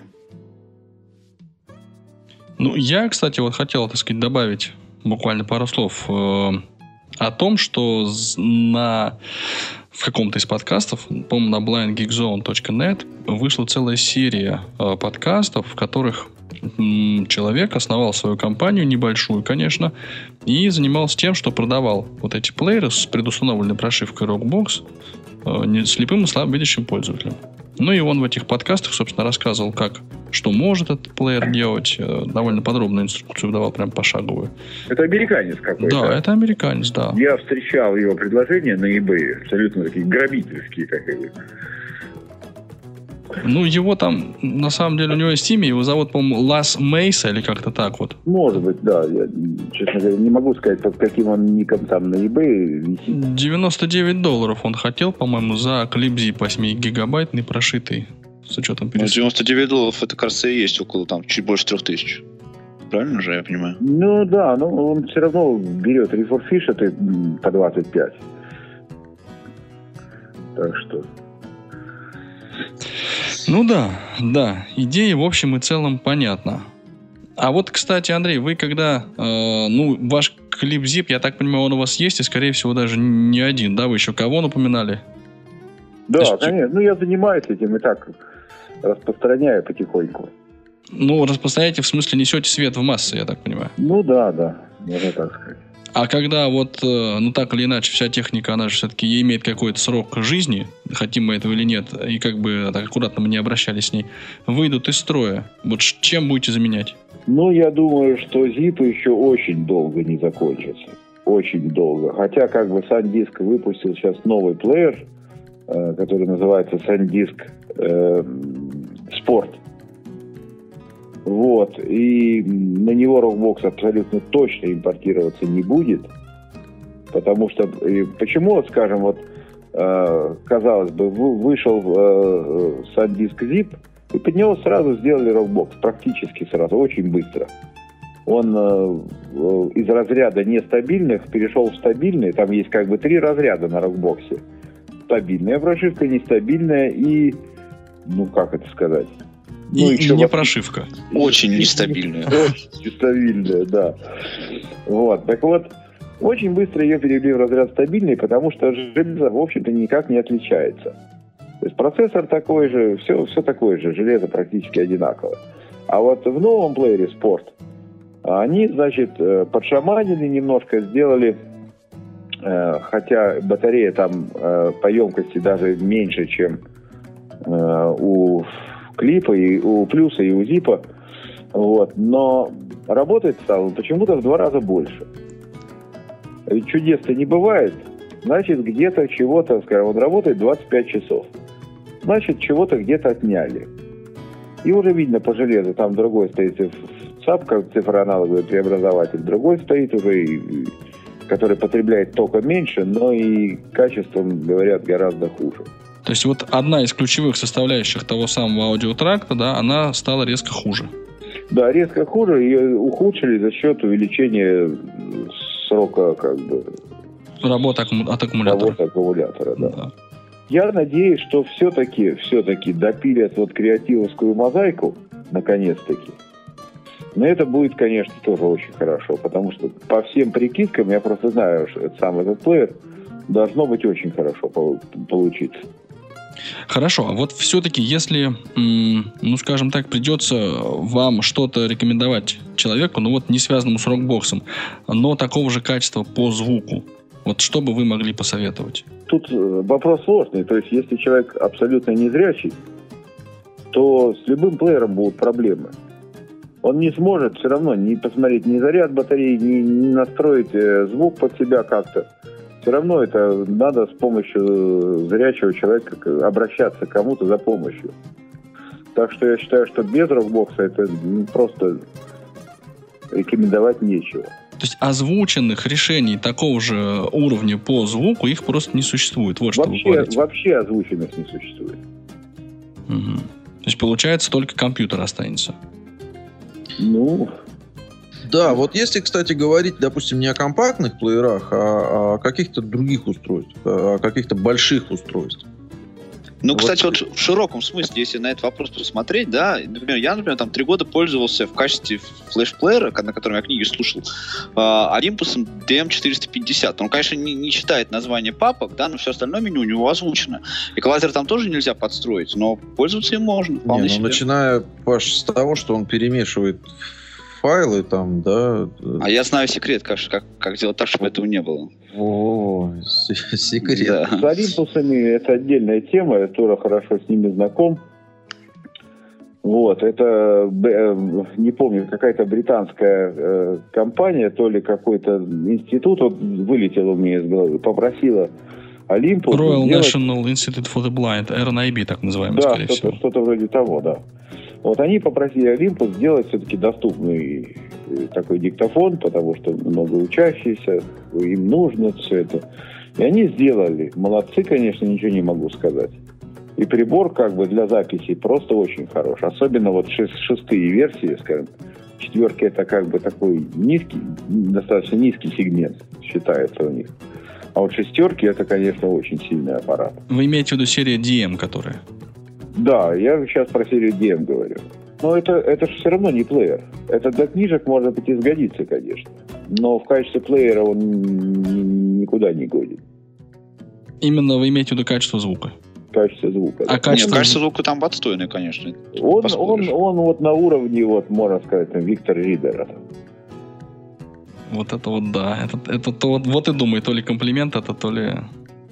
Ну, я, кстати, вот хотел, так сказать, добавить буквально пару слов э, о том, что на в каком-то из подкастов, по-моему, на blindgeekzone.net вышла целая серия э, подкастов, в которых человек основал свою компанию, небольшую, конечно, и занимался тем, что продавал вот эти плееры с предустановленной прошивкой Rockbox слепым и слабовидящим пользователям. Ну и он в этих подкастах, собственно, рассказывал, как, что может этот плеер делать. Э, довольно подробную инструкцию давал, прям пошаговую. Это американец какой-то? Да, это американец, да. Я встречал его предложения на eBay, абсолютно такие грабительские, как ну, его там, на самом деле, у него есть имя, его зовут, по-моему, Лас Мейса или как-то так вот. Может быть, да. Я, честно говоря, не могу сказать, под каким он ником там на eBay висит. 99 долларов он хотел, по-моему, за клипзип 8 гигабайтный прошитый с учетом пересылки. Ну, 99 долларов, это, кажется, и есть около там чуть больше 3000. Правильно же я понимаю? Ну да, но он все равно берет рефорфиш это по 25. Так что ну да, да, идея в общем и целом понятна. А вот, кстати, Андрей, вы когда, э, ну, ваш клип Zip, я так понимаю, он у вас есть, и, скорее всего, даже не один, да? Вы еще кого напоминали? Да, есть, конечно. Ну, я занимаюсь этим и так распространяю потихоньку. Ну, распространяете, в смысле, несете свет в массы, я так понимаю? Ну, да, да, можно так сказать. А когда вот, э, ну так или иначе, вся техника, она же все-таки имеет какой-то срок жизни, хотим мы этого или нет, и как бы так аккуратно мы не обращались с ней, выйдут из строя. Вот чем будете заменять? Ну, я думаю, что ZIP еще очень долго не закончится. Очень долго. Хотя, как бы, SanDisk выпустил сейчас новый плеер, э, который называется SanDisk э, Sport. Вот. И на него Rockbox абсолютно точно импортироваться не будет. Потому что... И почему, скажем, вот, э, казалось бы, вышел э, SanDisk Zip, и под него сразу сделали Rockbox. Практически сразу, очень быстро. Он э, из разряда нестабильных перешел в стабильный. Там есть как бы три разряда на Rockbox. Стабильная прошивка, нестабильная и... Ну, как это сказать? Ну, и, еще не прошивка. Очень нестабильная. Очень нестабильная, да. Вот, так вот, очень быстро ее перевели в разряд стабильный, потому что железо, в общем-то, никак не отличается. То есть процессор такой же, все, все такое же, железо практически одинаково. А вот в новом плеере Sport Они, значит, э, подшаманили немножко, сделали, э, хотя батарея там э, по емкости даже меньше, чем у клипа, и у плюса, и у зипа, вот, но работает стало почему-то в два раза больше. Ведь чудес-то не бывает. Значит, где-то чего-то, скажем, он работает 25 часов. Значит, чего-то где-то отняли. И уже видно по железу, там другой стоит ЦАП, как цифроаналоговый преобразователь, другой стоит уже, который потребляет тока меньше, но и качеством, говорят, гораздо хуже. То есть вот одна из ключевых составляющих того самого аудиотракта, да, она стала резко хуже. Да, резко хуже. Ее ухудшили за счет увеличения срока как бы работы от аккумулятора. Работы аккумулятора, да. да. Я надеюсь, что все-таки, все-таки допилят вот креативовскую мозаику, наконец-таки. Но это будет, конечно, тоже очень хорошо, потому что по всем прикидкам, я просто знаю, что это сам этот плеер, должно быть очень хорошо получиться. Хорошо, а вот все-таки, если, ну, скажем так, придется вам что-то рекомендовать человеку, ну вот не связанному с рокбоксом, но такого же качества по звуку, вот что бы вы могли посоветовать? Тут э, вопрос сложный. То есть, если человек абсолютно незрячий, то с любым плеером будут проблемы. Он не сможет все равно не посмотреть ни заряд батареи, ни настроить э, звук под себя как-то. Все равно это надо с помощью зрячего человека обращаться к кому-то за помощью. Так что я считаю, что без рокбокса это просто рекомендовать нечего. То есть озвученных решений такого же уровня по звуку их просто не существует. Вот вообще, что вы говорите. Вообще озвученных не существует. Угу. То есть получается только компьютер останется. Ну, да, вот если, кстати, говорить, допустим, не о компактных плеерах, а о каких-то других устройствах, о каких-то больших устройствах. Ну, вот. кстати, вот в широком смысле, если на этот вопрос посмотреть, да, например, я, например, там три года пользовался в качестве флеш-плеера, на котором я книги слушал, а, Olympus DM450. Он, конечно, не, не читает название папок, да, но все остальное меню у него озвучено. Эквалайзер там тоже нельзя подстроить, но пользоваться им можно. Не, ну, начиная, Паш, с того, что он перемешивает файлы там, да. А я знаю секрет, как, как, как сделать так, чтобы этого не было. О, секрет. Да. С Олимпусами это отдельная тема, я тоже хорошо с ними знаком. Вот, это, э, не помню, какая-то британская э, компания, то ли какой-то институт, вот, вылетел у меня из головы, попросила Olympus Royal сделать... National Institute for the Blind, RNIB, так называемый, да, скорее что всего. что-то вроде того, да. Вот они попросили Olympus сделать все-таки доступный э, такой диктофон, потому что много учащихся, им нужно все это. И они сделали. Молодцы, конечно, ничего не могу сказать. И прибор как бы для записи просто очень хорош. Особенно вот шест, шестые версии, скажем. Четверки это как бы такой низкий, достаточно низкий сегмент считается у них. А вот шестерки это, конечно, очень сильный аппарат. Вы имеете в виду серия DM, которая? Да, я сейчас про серию DM говорю. Но это, это же все равно не плеер. Это для книжек, может быть, изгодится, конечно. Но в качестве плеера он никуда не годен. Именно вы имеете в виду качество звука? Качество звука. А да. качество... Нет, качество звука там отстойное, конечно. Он, он, он вот на уровне, вот, можно сказать, там, Виктор Ридера. Вот это вот да. Это, это то, вот, вот и думаю, то ли комплимент это, то ли,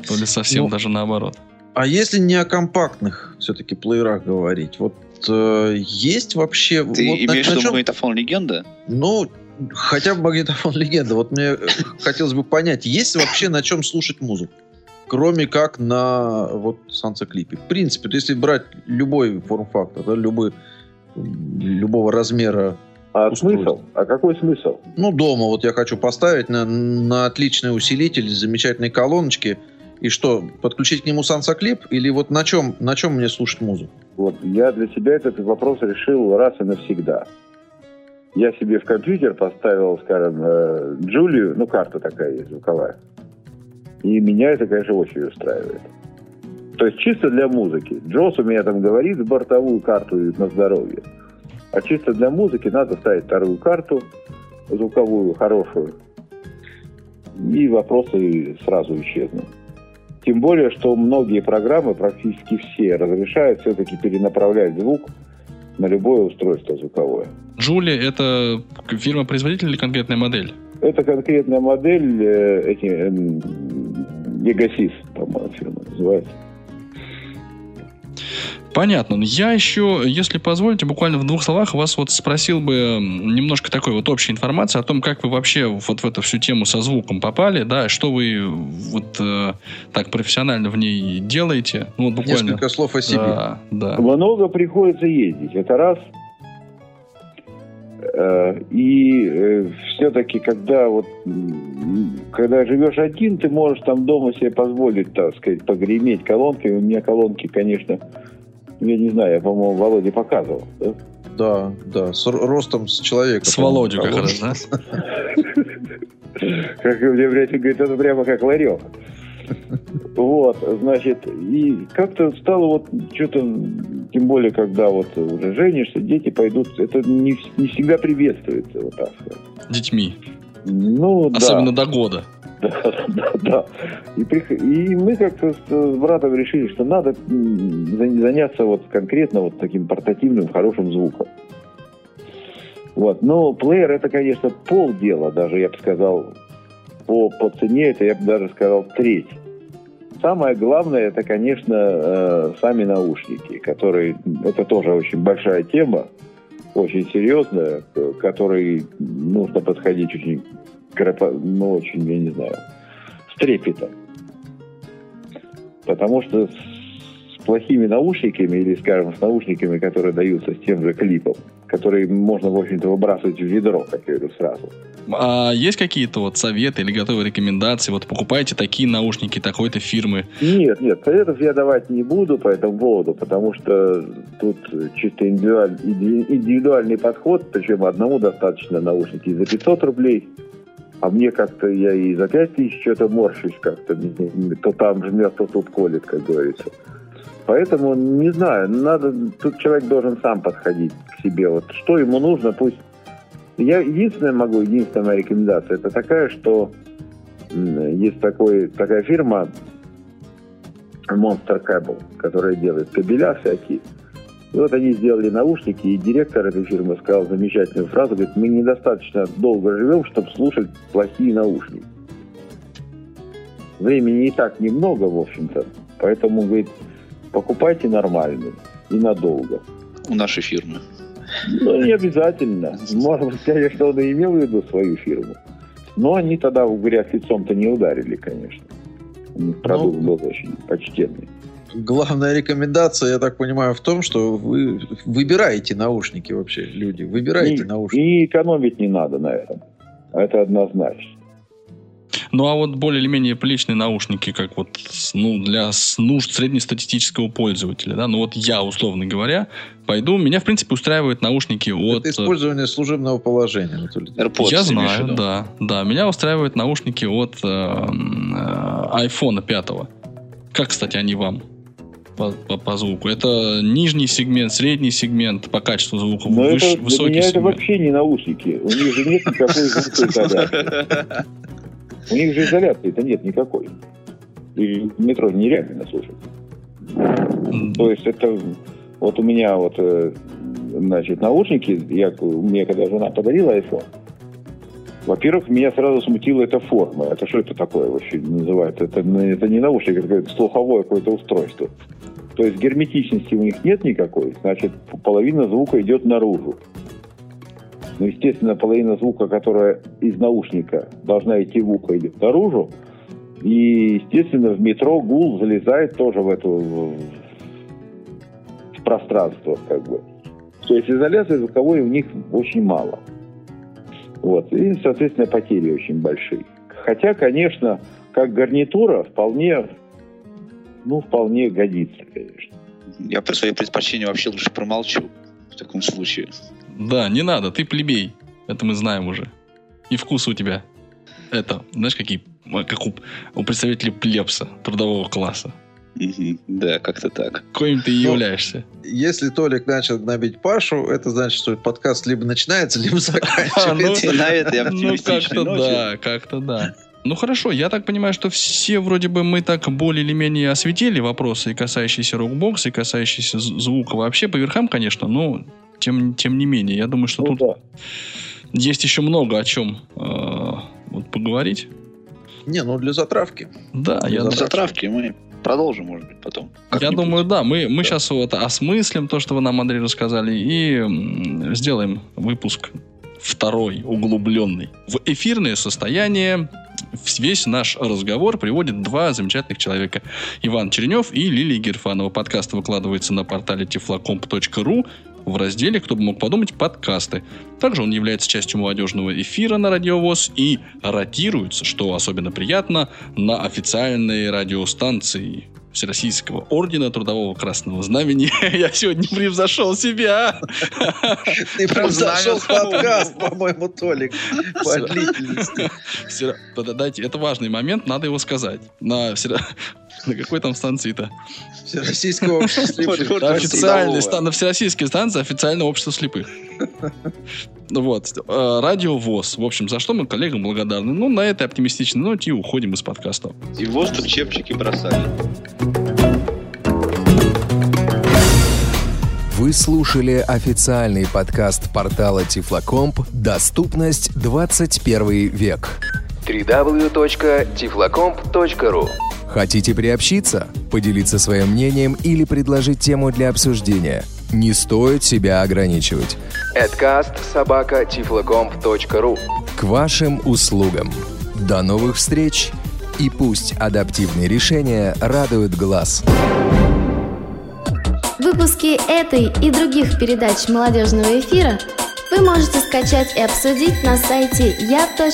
то ли совсем ну, даже наоборот. А если не о компактных все-таки плеерах говорить, вот э, есть вообще... Ты вот имеешь в виду чем... магнитофон легенда? Ну, хотя бы магнитофон легенда. Вот мне хотелось бы понять, есть вообще на чем слушать музыку? Кроме как на вот санцеклипе. В принципе, если брать любой форм-фактор, да, любой, любого размера а смысл? А какой смысл? Ну, дома вот я хочу поставить на, на отличный усилитель, замечательные колоночки – и что, подключить к нему сансоклип? Или вот на чем, на чем мне слушать музыку? Вот я для себя этот вопрос решил раз и навсегда. Я себе в компьютер поставил, скажем, э, Джулию, ну, карта такая есть, звуковая. И меня это, конечно, очень устраивает. То есть чисто для музыки. Джос у меня там говорит бортовую карту на здоровье. А чисто для музыки надо ставить вторую карту, звуковую, хорошую. И вопросы сразу исчезнут. Тем более, что многие программы, практически все, разрешают все-таки перенаправлять звук на любое устройство звуковое. Джули это фирма-производитель или конкретная модель? Это конкретная модель, э, эти, э, Егосис, по-моему, фирма называется. Понятно. Я еще, если позволите, буквально в двух словах вас вот спросил бы немножко такой вот общей информации о том, как вы вообще вот в эту всю тему со звуком попали, да, что вы вот э, так профессионально в ней делаете. Ну, вот буквально. Несколько слов о себе. Да, да. Много приходится ездить. Это раз. Э, и э, все-таки, когда вот когда живешь один, ты можешь там дома себе позволить, так сказать, погреметь колонками. У меня колонки, конечно, я не знаю, я, по-моему, Володе показывал, да? Да, да, с ростом с человека. С Володей как раз, да? Как мне, блядь, говорит, это прямо как ларек. Вот, значит, и как-то стало вот что-то, тем более, когда вот уже женишься, дети пойдут, это не, не всегда приветствуется, вот так сказать. Детьми. Ну, Особенно да. до года. *laughs* Да, да, да. И, и мы как-то с братом решили, что надо заняться вот конкретно вот таким портативным хорошим звуком. Вот. Но плеер это, конечно, полдела, даже я бы сказал, по, по цене это я бы даже сказал треть. Самое главное, это, конечно, э, сами наушники, которые, это тоже очень большая тема, очень серьезная, к которой нужно подходить очень ну, очень, я не знаю, с трепетом. Потому что с плохими наушниками или, скажем, с наушниками, которые даются с тем же клипом, которые можно, в общем-то, выбрасывать в ведро, как я говорю, сразу. А есть какие-то вот советы или готовые рекомендации? Вот покупайте такие наушники такой-то фирмы. Нет, нет, советов я давать не буду по этому поводу, потому что тут чисто индивидуаль, индивидуальный подход, причем одному достаточно наушники за 500 рублей, а мне как-то, я и за пять тысяч что-то морщусь как-то. То там жмет, то тут колет, как говорится. Поэтому, не знаю, надо, тут человек должен сам подходить к себе. Вот что ему нужно, пусть... Я единственное могу, единственная моя рекомендация, это такая, что есть такой, такая фирма Monster Cable, которая делает кабеля всякие. И вот они сделали наушники, и директор этой фирмы сказал замечательную фразу, говорит, мы недостаточно долго живем, чтобы слушать плохие наушники. Времени и так немного, в общем-то, поэтому, говорит, покупайте нормальные и надолго. У нашей фирмы. Ну, не обязательно. Может быть, конечно, он и имел в виду свою фирму. Но они тогда в грязь лицом-то не ударили, конечно. У них продукт ну, был очень почтенный. Главная рекомендация, я так понимаю, в том, что вы выбираете наушники вообще, люди. Выбираете и, наушники. И экономить не надо на этом. Это однозначно. Ну, а вот более или менее приличные наушники, как вот ну, для нужд среднестатистического пользователя, да, ну вот я, условно говоря, пойду, меня, в принципе, устраивают наушники от... Это использование служебного положения, Анатолий. AirPods, я знаю, да, да, меня устраивают наушники от э, э, iPhone 5. Как, кстати, они вам? по, по, по звуку. Это нижний сегмент, средний сегмент по качеству звука, Но выш, это, высокий для меня сегмент. это вообще не наушники. У них же нет никакой звукоизоляции. *laughs* У них же изоляции-то нет никакой. И в метро нереально слушать. То есть это... Вот у меня вот, э, значит, наушники, я, мне когда жена подарила iPhone, во-первых, меня сразу смутила эта форма. Это что это такое вообще называется? Это, это не наушник, это слуховое какое-то устройство. То есть герметичности у них нет никакой, значит, половина звука идет наружу. Ну, естественно, половина звука, которая из наушника должна идти в ухо, идет наружу. И, естественно, в метро гул залезает тоже в эту в пространство, как бы. То есть изоляции звуковой у них очень мало. Вот. И, соответственно, потери очень большие. Хотя, конечно, как гарнитура вполне, ну, вполне годится, конечно. Я по своей предпочтению вообще лучше промолчу в таком случае. Да, не надо, ты плебей. Это мы знаем уже. И вкус у тебя. Это, знаешь, какие, как у, у представителей плебса трудового класса. Да, как-то так. Коим ты и ну, являешься. Если Толик начал гнобить Пашу, это значит, что подкаст либо начинается, либо *laughs* заканчивается. Ну, на это Ну, как-то да, как-то да. Ну хорошо, я так понимаю, что все вроде бы мы так более или менее осветили вопросы, и касающиеся рокбокса, и касающиеся звука вообще по верхам, конечно, но тем, тем не менее, я думаю, что ну, тут да. есть еще много о чем э, вот поговорить. Не, ну для затравки. Да, для я затравки. затравки мы продолжим, может быть, потом. Я думаю, да. Мы, мы да. сейчас вот осмыслим то, что вы нам, Андрей, рассказали, и сделаем выпуск второй, углубленный. В эфирное состояние весь наш разговор приводит два замечательных человека. Иван Черенев и Лилия Герфанова. Подкаст выкладывается на портале tiflocomp.ru в разделе «Кто бы мог подумать» подкасты. Также он является частью молодежного эфира на Радиовоз и ротируется, что особенно приятно, на официальной радиостанции Всероссийского ордена Трудового Красного Знамени. *laughs* Я сегодня превзошел себя. Ты превзошел подкаст, по-моему, Толик, по длительности. Дайте, это важный момент, надо его сказать. На, *laughs* на какой там станции-то? Всероссийского *laughs* общества слепых. Официальная, на Всероссийской станции официальное общество слепых. Ну вот. Э, радио ВОЗ. В общем, за что мы коллегам благодарны. Ну, на этой оптимистичной ноте уходим из подкаста. И ВОЗ тут чепчики бросали. Вы слушали официальный подкаст портала Тифлокомп «Доступность 21 век» www.tiflocomp.ru Хотите приобщиться, поделиться своим мнением или предложить тему для обсуждения? Не стоит себя ограничивать. Adcast К вашим услугам. До новых встреч и пусть адаптивные решения радуют глаз. Выпуски этой и других передач молодежного эфира вы можете скачать и обсудить на сайте я.ксрк.ру.